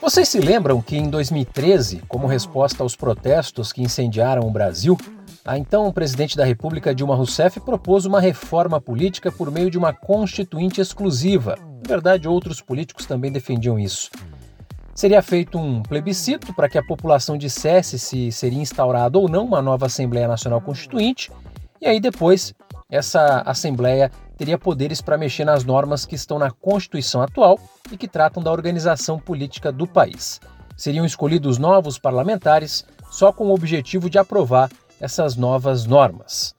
Vocês se lembram que em 2013, como resposta aos protestos que incendiaram o Brasil, a então presidente da República Dilma Rousseff propôs uma reforma política por meio de uma constituinte exclusiva. Na verdade, outros políticos também defendiam isso. Seria feito um plebiscito para que a população dissesse se seria instaurada ou não uma nova Assembleia Nacional Constituinte, e aí depois essa Assembleia teria poderes para mexer nas normas que estão na Constituição atual e que tratam da organização política do país. Seriam escolhidos novos parlamentares só com o objetivo de aprovar essas novas normas.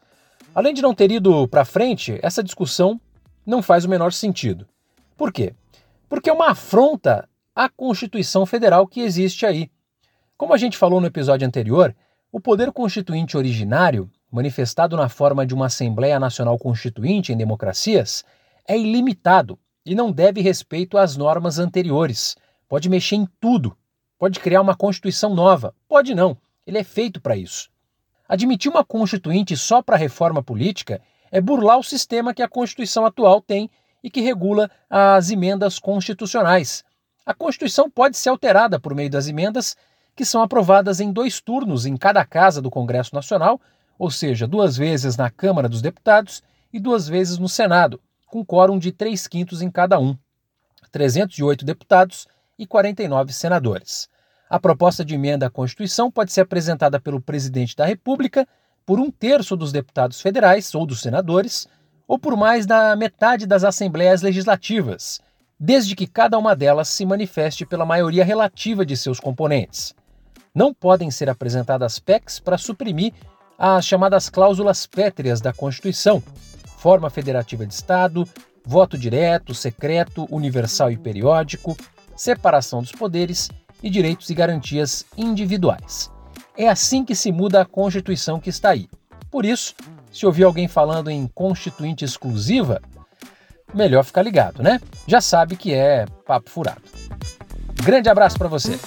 Além de não ter ido para frente, essa discussão não faz o menor sentido. Por quê? Porque é uma afronta à Constituição Federal que existe aí. Como a gente falou no episódio anterior, o poder constituinte originário manifestado na forma de uma Assembleia Nacional Constituinte em democracias, é ilimitado e não deve respeito às normas anteriores. Pode mexer em tudo. Pode criar uma Constituição nova. Pode não. Ele é feito para isso. Admitir uma Constituinte só para reforma política é burlar o sistema que a Constituição atual tem e que regula as emendas constitucionais. A Constituição pode ser alterada por meio das emendas que são aprovadas em dois turnos em cada casa do Congresso Nacional ou seja, duas vezes na Câmara dos Deputados e duas vezes no Senado, com quórum de 3 quintos em cada um, 308 deputados e 49 senadores. A proposta de emenda à Constituição pode ser apresentada pelo presidente da República, por um terço dos deputados federais ou dos senadores, ou por mais da metade das assembleias legislativas, desde que cada uma delas se manifeste pela maioria relativa de seus componentes. Não podem ser apresentadas PECs para suprimir as chamadas cláusulas pétreas da Constituição, forma federativa de Estado, voto direto, secreto, universal e periódico, separação dos poderes e direitos e garantias individuais. É assim que se muda a Constituição que está aí. Por isso, se ouvir alguém falando em constituinte exclusiva, melhor ficar ligado, né? Já sabe que é papo furado. Grande abraço para você.